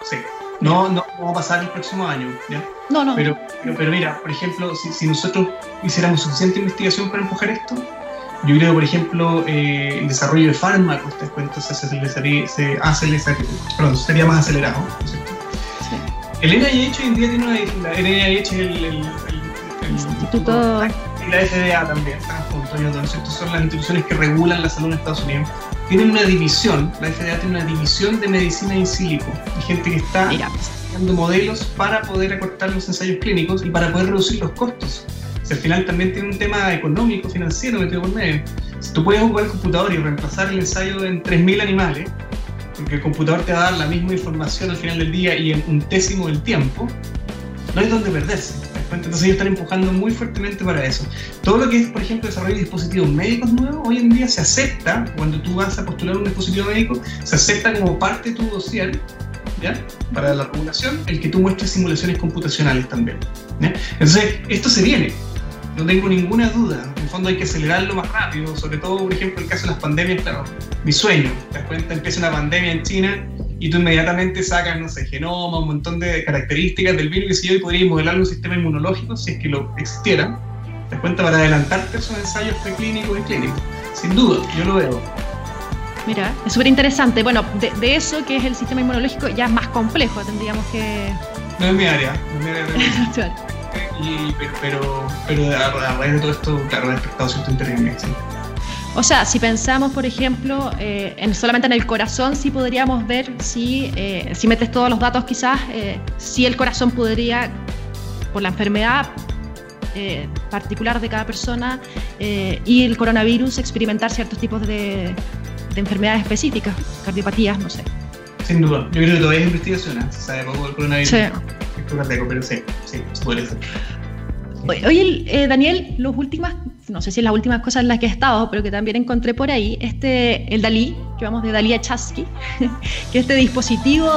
sí. No, no, va a pasar el próximo año, ¿ya? No, no. Pero, pero, mira, por ejemplo, si, si nosotros hiciéramos suficiente investigación para empujar esto, yo creo, por ejemplo, eh, el desarrollo de fármacos, te cuento, se, se, se hace, perdón, sería más acelerado, ¿no es cierto? Sí. El NIH hoy en día tiene una. La NIH es el, el, Instituto. Y la FDA también, están juntos, ¿no es cierto? Son las instituciones que regulan la salud en Estados Unidos. Tienen una división, la FDA tiene una división de medicina in silico. Hay gente que está modelos para poder acortar los ensayos clínicos y para poder reducir los costos al final también tiene un tema económico, financiero metido por medio. Si tú puedes jugar el computador y reemplazar el ensayo en 3.000 animales, porque el computador te va a dar la misma información al final del día y en un décimo del tiempo, no hay donde perderse. Entonces ellos están empujando muy fuertemente para eso. Todo lo que es, por ejemplo, desarrollo de dispositivos médicos nuevos, hoy en día se acepta, cuando tú vas a postular un dispositivo médico, se acepta como parte de tu dossier, ¿ya? Para la regulación, el que tú muestres simulaciones computacionales también. Entonces, esto se viene no tengo ninguna duda. En el fondo hay que acelerarlo más rápido, sobre todo, por ejemplo, el caso de las pandemias, claro, mi sueño. Te das cuenta, empieza una pandemia en China y tú inmediatamente sacas, no sé, genoma, un montón de características del virus y si yo podría modelar un sistema inmunológico si es que lo existiera. Te das cuenta para adelantarte esos ensayos preclínicos y clínicos. Sin duda, yo lo veo. Mira, es súper interesante. Bueno, de, eso que es el sistema inmunológico ya es más complejo, tendríamos que... No es mi área, no es mi área. pero, pero, a, raíz de todo esto, claro, ha despertado cierto interés O sea, si pensamos, por ejemplo, eh, en, solamente en el corazón, sí podríamos ver si, eh, si metes todos los datos, quizás, eh, si el corazón podría, por la enfermedad particular de cada persona y el coronavirus, experimentar ciertos tipos de, de enfermedades específicas, cardiopatías, no sé. Sin duda, yo creo que todavía es investigación, se sabe poco del coronavirus. Sí pero sí, sí, ser. Oye, eh, Daniel, los últimas, no sé si las últimas cosas en las que he estado, pero que también encontré por ahí, este, el Dalí, que vamos de Dalí a Chasky, que este dispositivo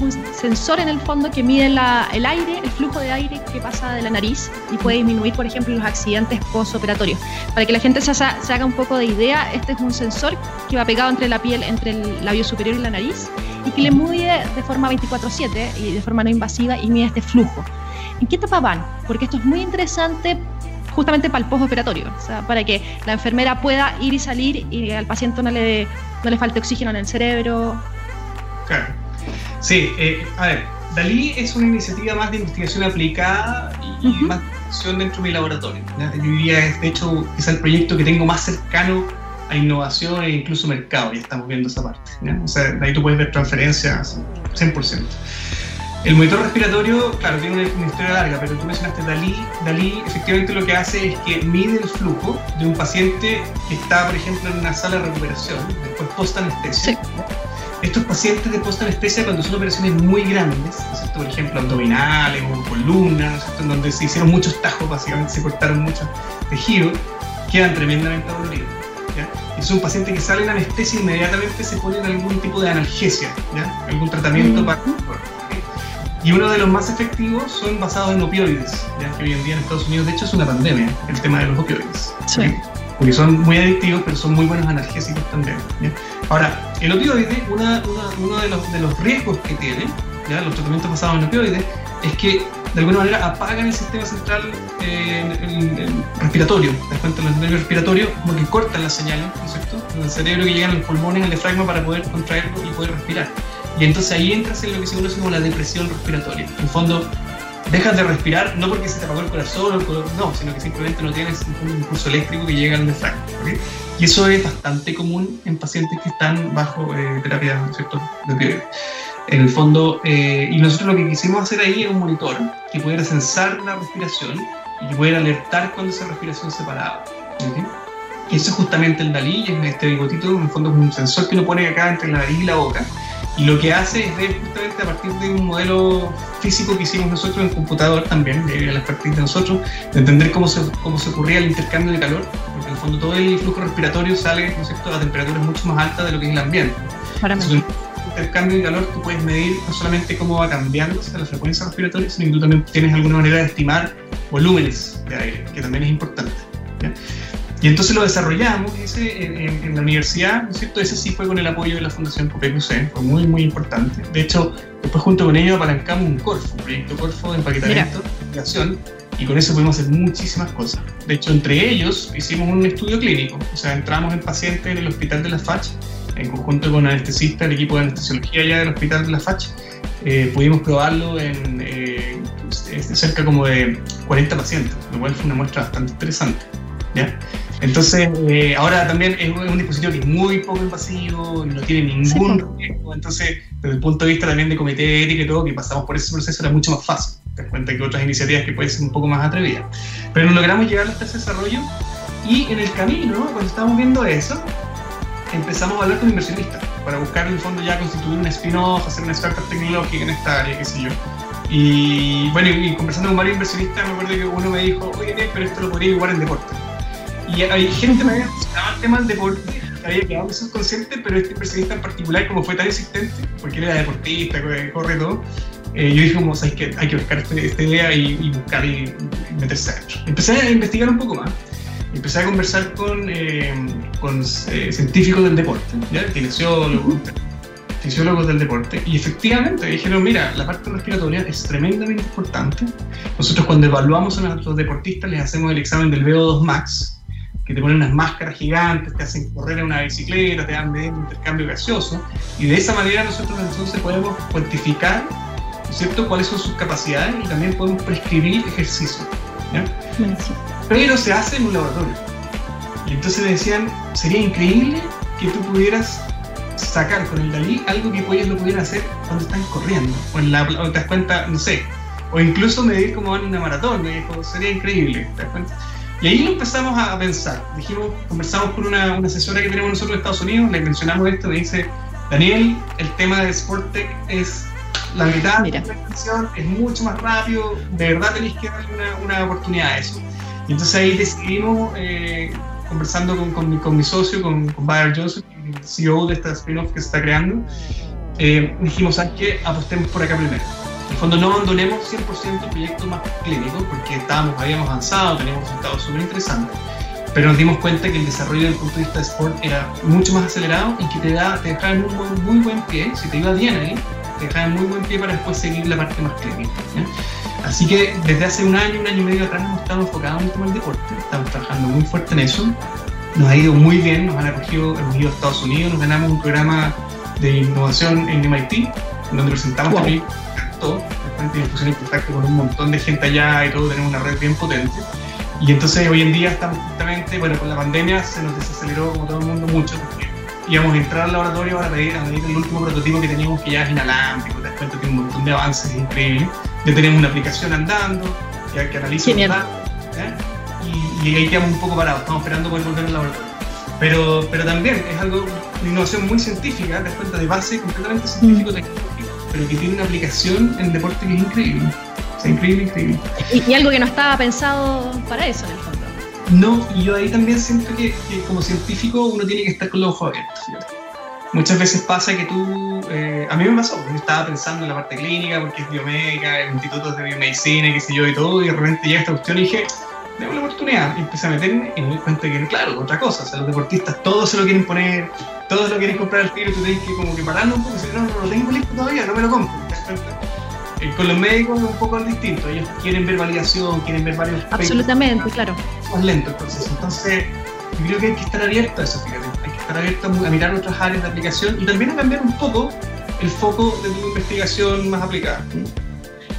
un sensor en el fondo que mide el aire, el flujo de aire que pasa de la nariz y puede disminuir, por ejemplo, los accidentes postoperatorios. Para que la gente se, se, haga un poco de idea, este es un sensor que va pegado entre la piel, entre el labio superior y la nariz y que le mide de forma 24/7 y de forma no invasiva y mide este flujo. ¿En qué etapa van? Porque esto es muy interesante justamente para el postoperatorio, o sea, para que la enfermera pueda ir y salir y al paciente no le, no le falte oxígeno en el cerebro. Claro. Sí, eh, a ver, Dalí es una iniciativa más de investigación aplicada y más de investigación dentro de mi laboratorio. Yo diría, de hecho, es el proyecto que tengo más cercano a innovación e incluso mercado, ya estamos viendo esa parte. O sea, de ahí tú puedes ver transferencias 100%. El monitor respiratorio, claro, tiene una, historia larga, pero tú mencionaste Dalí. Dalí efectivamente lo que hace es que mide el flujo de un paciente que está, por ejemplo, en una sala de recuperación, después post-anestesia. Estos pacientes de post-anestesia, cuando son operaciones muy grandes, por ejemplo, abdominales o columnas, en donde se hicieron muchos tajos, básicamente se cortaron muchos tejidos, quedan tremendamente doloridos. Y son pacientes que salen anestesia inmediatamente se ponen algún tipo de analgesia, ¿ya? algún tratamiento para... Y uno de los más efectivos son basados en opioides, ¿ya? que hoy en día en Estados Unidos de hecho es una pandemia el tema de los opioides. Sí. Porque son muy adictivos, pero son muy buenos analgésicos también. Ahora, el opioide, una, uno de los, de los riesgos que tiene, ¿ya? los tratamientos basados en opioides, es que de alguna manera apagan el sistema central eh, respiratorio. ¿Te cuenta? El nervio respiratorio como que cortan las señales, ¿no es cierto? El cerebro que llegan a los pulmones, al diafragma para poder contraerlo y poder respirar. Y entonces ahí entras en lo que se conoce como la depresión respiratoria. En el fondo, dejas de respirar no porque se te apagó el corazón, no, sino que simplemente no tienes un impulso eléctrico que llega al diafragma. Y eso es bastante común en pacientes que están bajo eh, terapia ¿cierto? de en el fondo, eh, y nosotros lo que quisimos hacer ahí era un monitor que pudiera sensar la respiración y pudiera alertar cuando esa respiración se paraba. Y eso es justamente el Dalí, es este bigotito, en el fondo es un sensor que uno pone acá entre la nariz y la boca. Y lo que hace es ver justamente a partir de un modelo físico que hicimos nosotros en computador también, de las prácticas de nosotros, de entender cómo se, cómo se ocurría el intercambio de calor, porque en el fondo todo el flujo respiratorio sale ¿no es cierto? a temperaturas mucho más altas de lo que es el ambiente. Para el cambio de calor tú puedes medir no solamente cómo va cambiando la frecuencia respiratoria, sino que tú también tienes alguna manera de estimar volúmenes de aire, que también es importante. Y entonces lo desarrollamos ese, en, la universidad, ¿no es cierto? Ese sí fue con el apoyo de la Fundación PPQC, fue muy, muy importante. De hecho, después junto con ellos apalancamos un Corfo, un proyecto Corfo de empaquetamiento, creación, y con eso pudimos hacer muchísimas cosas. De hecho, entre ellos hicimos un estudio clínico, o sea, entramos en pacientes en el hospital de la FACH en conjunto con anestesista, el equipo de anestesiología allá del hospital de la FACH, eh, pudimos probarlo en eh, cerca como de 40 pacientes, lo cual fue una muestra bastante interesante. ¿ya? Entonces, eh, ahora también es un dispositivo que es muy poco invasivo, no tiene ningún riesgo, entonces, desde el punto de vista también de comité de ética y todo, que pasamos por ese proceso, era mucho más fácil. Te das cuenta que otras iniciativas que pueden ser un poco más atrevidas. Pero logramos llegar hasta ese desarrollo y en el camino, cuando estábamos viendo eso, empezamos a hablar con inversionistas para buscar en el fondo ya constituir un spin-off, hacer una startup tecnológica en esta área, qué sé yo. Y bueno, y, conversando con varios inversionistas, me acuerdo que uno me dijo, oye, pero esto lo podría igual en deporte. Y hay gente que me había gustado el tema del deporte, había quedado subconsciente, pero este inversionista en particular, como fue tan insistente, porque él era deportista, corre todo, eh, yo dije como, ¿sabes qué? Hay que buscar este, esta idea y, buscar y, meterse adentro. Empecé a investigar un poco más. Empecé a conversar con, eh, con eh, científicos del deporte, ¿ya? kinesiólogos, fisiólogos del deporte, y efectivamente dijeron, mira, la parte respiratoria es tremendamente importante. Nosotros cuando evaluamos a nuestros deportistas les hacemos el examen del VO2 max, que te ponen unas máscaras gigantes, te hacen correr en una bicicleta, te dan de intercambio gaseoso, y de esa manera nosotros entonces podemos cuantificar ¿cierto? cuáles son sus capacidades y también podemos prescribir ejercicio. Pero se hace en un laboratorio. Y entonces me decían, sería increíble que tú pudieras sacar con el Dalí algo que ellos lo pudieran hacer cuando están corriendo. O, en la, te das cuenta, no sé, o incluso medir cómo van en una maratón. Me dijo, sería increíble. ¿te das cuenta? Y ahí lo empezamos a pensar. Dijimos, conversamos con una, una asesora que tenemos nosotros en Estados Unidos, le mencionamos esto, me dice, Daniel, el tema de Sportec es la mitad de la extensión es mucho más rápido, de verdad tenéis que darle una, oportunidad a eso. Y entonces ahí decidimos, eh, conversando con, con, mi, con, mi, socio, con, con Bayer Joseph, el CEO de esta spin-off que se está creando, eh, dijimos, ¿sabes qué? Apostemos por acá primero. En el fondo no abandonemos 100% el proyecto más clínico porque estábamos, habíamos avanzado, teníamos resultados súper interesantes, pero nos dimos cuenta que el desarrollo desde el punto de vista de sport era mucho más acelerado y que te, da, te dejaba en un muy, muy buen pie, si te iba bien ahí, te deja muy buen pie para después seguir la parte más clínica. Así que desde hace un año, un año y medio atrás hemos estado enfocados en el tema del deporte, estamos trabajando muy fuerte en eso, nos ha ido muy bien, nos han acogido, hemos ido a Estados Unidos, nos ganamos un programa de innovación en MIT, donde presentamos wow. también todo, nos en contacto con un montón de gente allá y todo, tenemos una red bien potente. Y entonces hoy en día estamos justamente, bueno, con la pandemia se nos desaceleró como todo el mundo mucho, íbamos a entrar al laboratorio para medir, a medir el último prototipo que teníamos, que ya es inalámbrico, te das cuenta que tiene un montón de avances increíbles. Ya tenemos una aplicación andando, ya que analiza los datos, ¿eh? y, y, ahí quedamos un poco parados, estamos esperando poder volver al laboratorio. Pero, pero también es algo, una innovación muy científica, te das cuenta de base completamente científico-tecnológico, pero que tiene una aplicación en el deporte que es increíble. O sea, increíble, increíble. Y, y algo que no estaba pensado para eso, en el fondo. No, y yo ahí también siento que, como científico uno tiene que estar con los ojos abiertos. Muchas veces pasa que tú, eh, a mí me pasó, yo estaba pensando en la parte clínica porque es biomédica, el instituto de biomedicina, qué sé yo y todo, y de repente llega esta cuestión y dije, déme la oportunidad. Y empecé a meterme y me di cuenta que, claro, otra cosa, o sea, los deportistas todos se lo quieren poner, todos lo quieren comprar al tiro, tú tienes que como que pararlo un poco y decir, no, no, lo tengo listo todavía, no me lo compro. Eh, con los médicos es un poco distinto, ellos quieren ver validación, quieren ver varios... Absolutamente, claro. Más lento el proceso, entonces yo creo que hay que estar abierto a eso, fíjate, hay que estar abierto a mirar otras áreas de aplicación y también a cambiar un poco el foco de tu investigación más aplicada.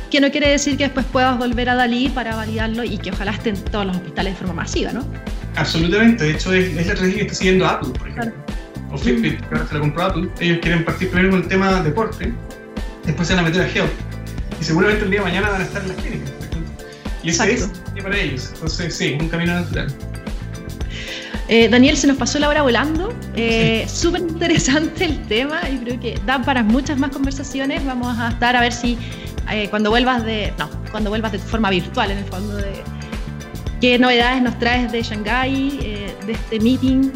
Que no quiere decir que después puedas volver a Dalí para validarlo y que ojalá estén todos los hospitales de forma masiva, ¿no? Absolutamente, de hecho es, la estrategia que está siguiendo Apple, por ejemplo. O Fitbit, que ahora se la compró Apple. Ellos quieren partir primero con el tema deporte, después se van a meter a health y seguramente el día de mañana van a estar en las clínicas. Y ese es para ellos. Entonces, sí, un camino natural. Eh, Daniel, se nos pasó la hora volando. Eh, Súper interesante el tema y creo que da para muchas más conversaciones. Vamos a estar a ver si eh, cuando vuelvas de. No, cuando vuelvas de forma virtual, en el fondo, de qué novedades nos traes de Shanghái, eh, de este meeting.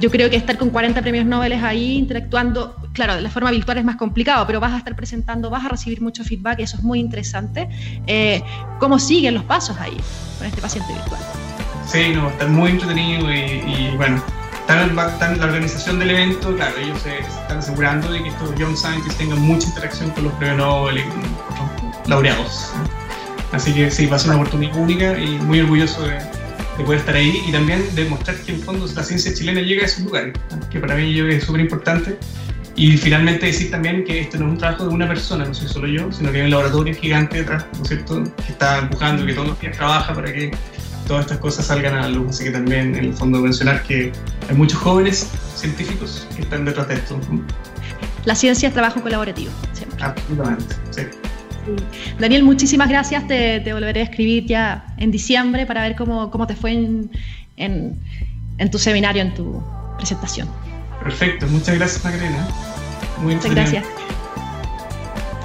yo creo que estar con 40 premios Nobel ahí interactuando claro, de la forma virtual es más complicado, pero vas a estar presentando, vas a recibir mucho feedback, y eso es muy interesante. Eh, ¿Cómo siguen los pasos ahí con este paciente virtual? Sí, no, está muy entretenido y, bueno, están, la organización del evento, claro, ellos se, están asegurando de que estos Young Scientists tengan mucha interacción con los premios Nobel y con otros laureados. Así que sí, va a ser una oportunidad única y muy orgulloso de, de poder estar ahí y también demostrar que en fondo la ciencia chilena llega a esos lugares, que para mí yo es súper importante y finalmente decir también que esto no es un trabajo de una persona, no soy solo yo, sino que hay un laboratorio gigante detrás, ¿no es cierto?, que está empujando, que todos los días trabaja para que todas estas cosas salgan a la luz. Así que también, en el fondo, mencionar que hay muchos jóvenes científicos que están detrás de esto. La ciencia es trabajo colaborativo, siempre. Absolutamente, sí. Daniel, muchísimas gracias. Te, te, volveré a escribir ya en diciembre para ver cómo, cómo te fue en, en, en tu seminario, en tu presentación. Perfecto, muchas gracias Magdalena. muchas gracias.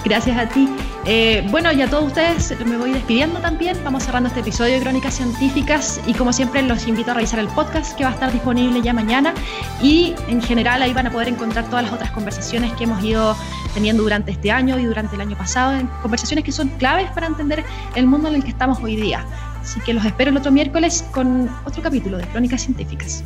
Gracias a ti. Eh, bueno, y a todos ustedes me voy despidiendo también. Vamos cerrando este episodio de Crónicas Científicas y como siempre los invito a revisar el podcast que va a estar disponible ya mañana y en general ahí van a poder encontrar todas las otras conversaciones que hemos ido teniendo durante este año y durante el año pasado, conversaciones que son claves para entender el mundo en el que estamos hoy día. Así que los espero el otro miércoles con otro capítulo de Crónicas Científicas.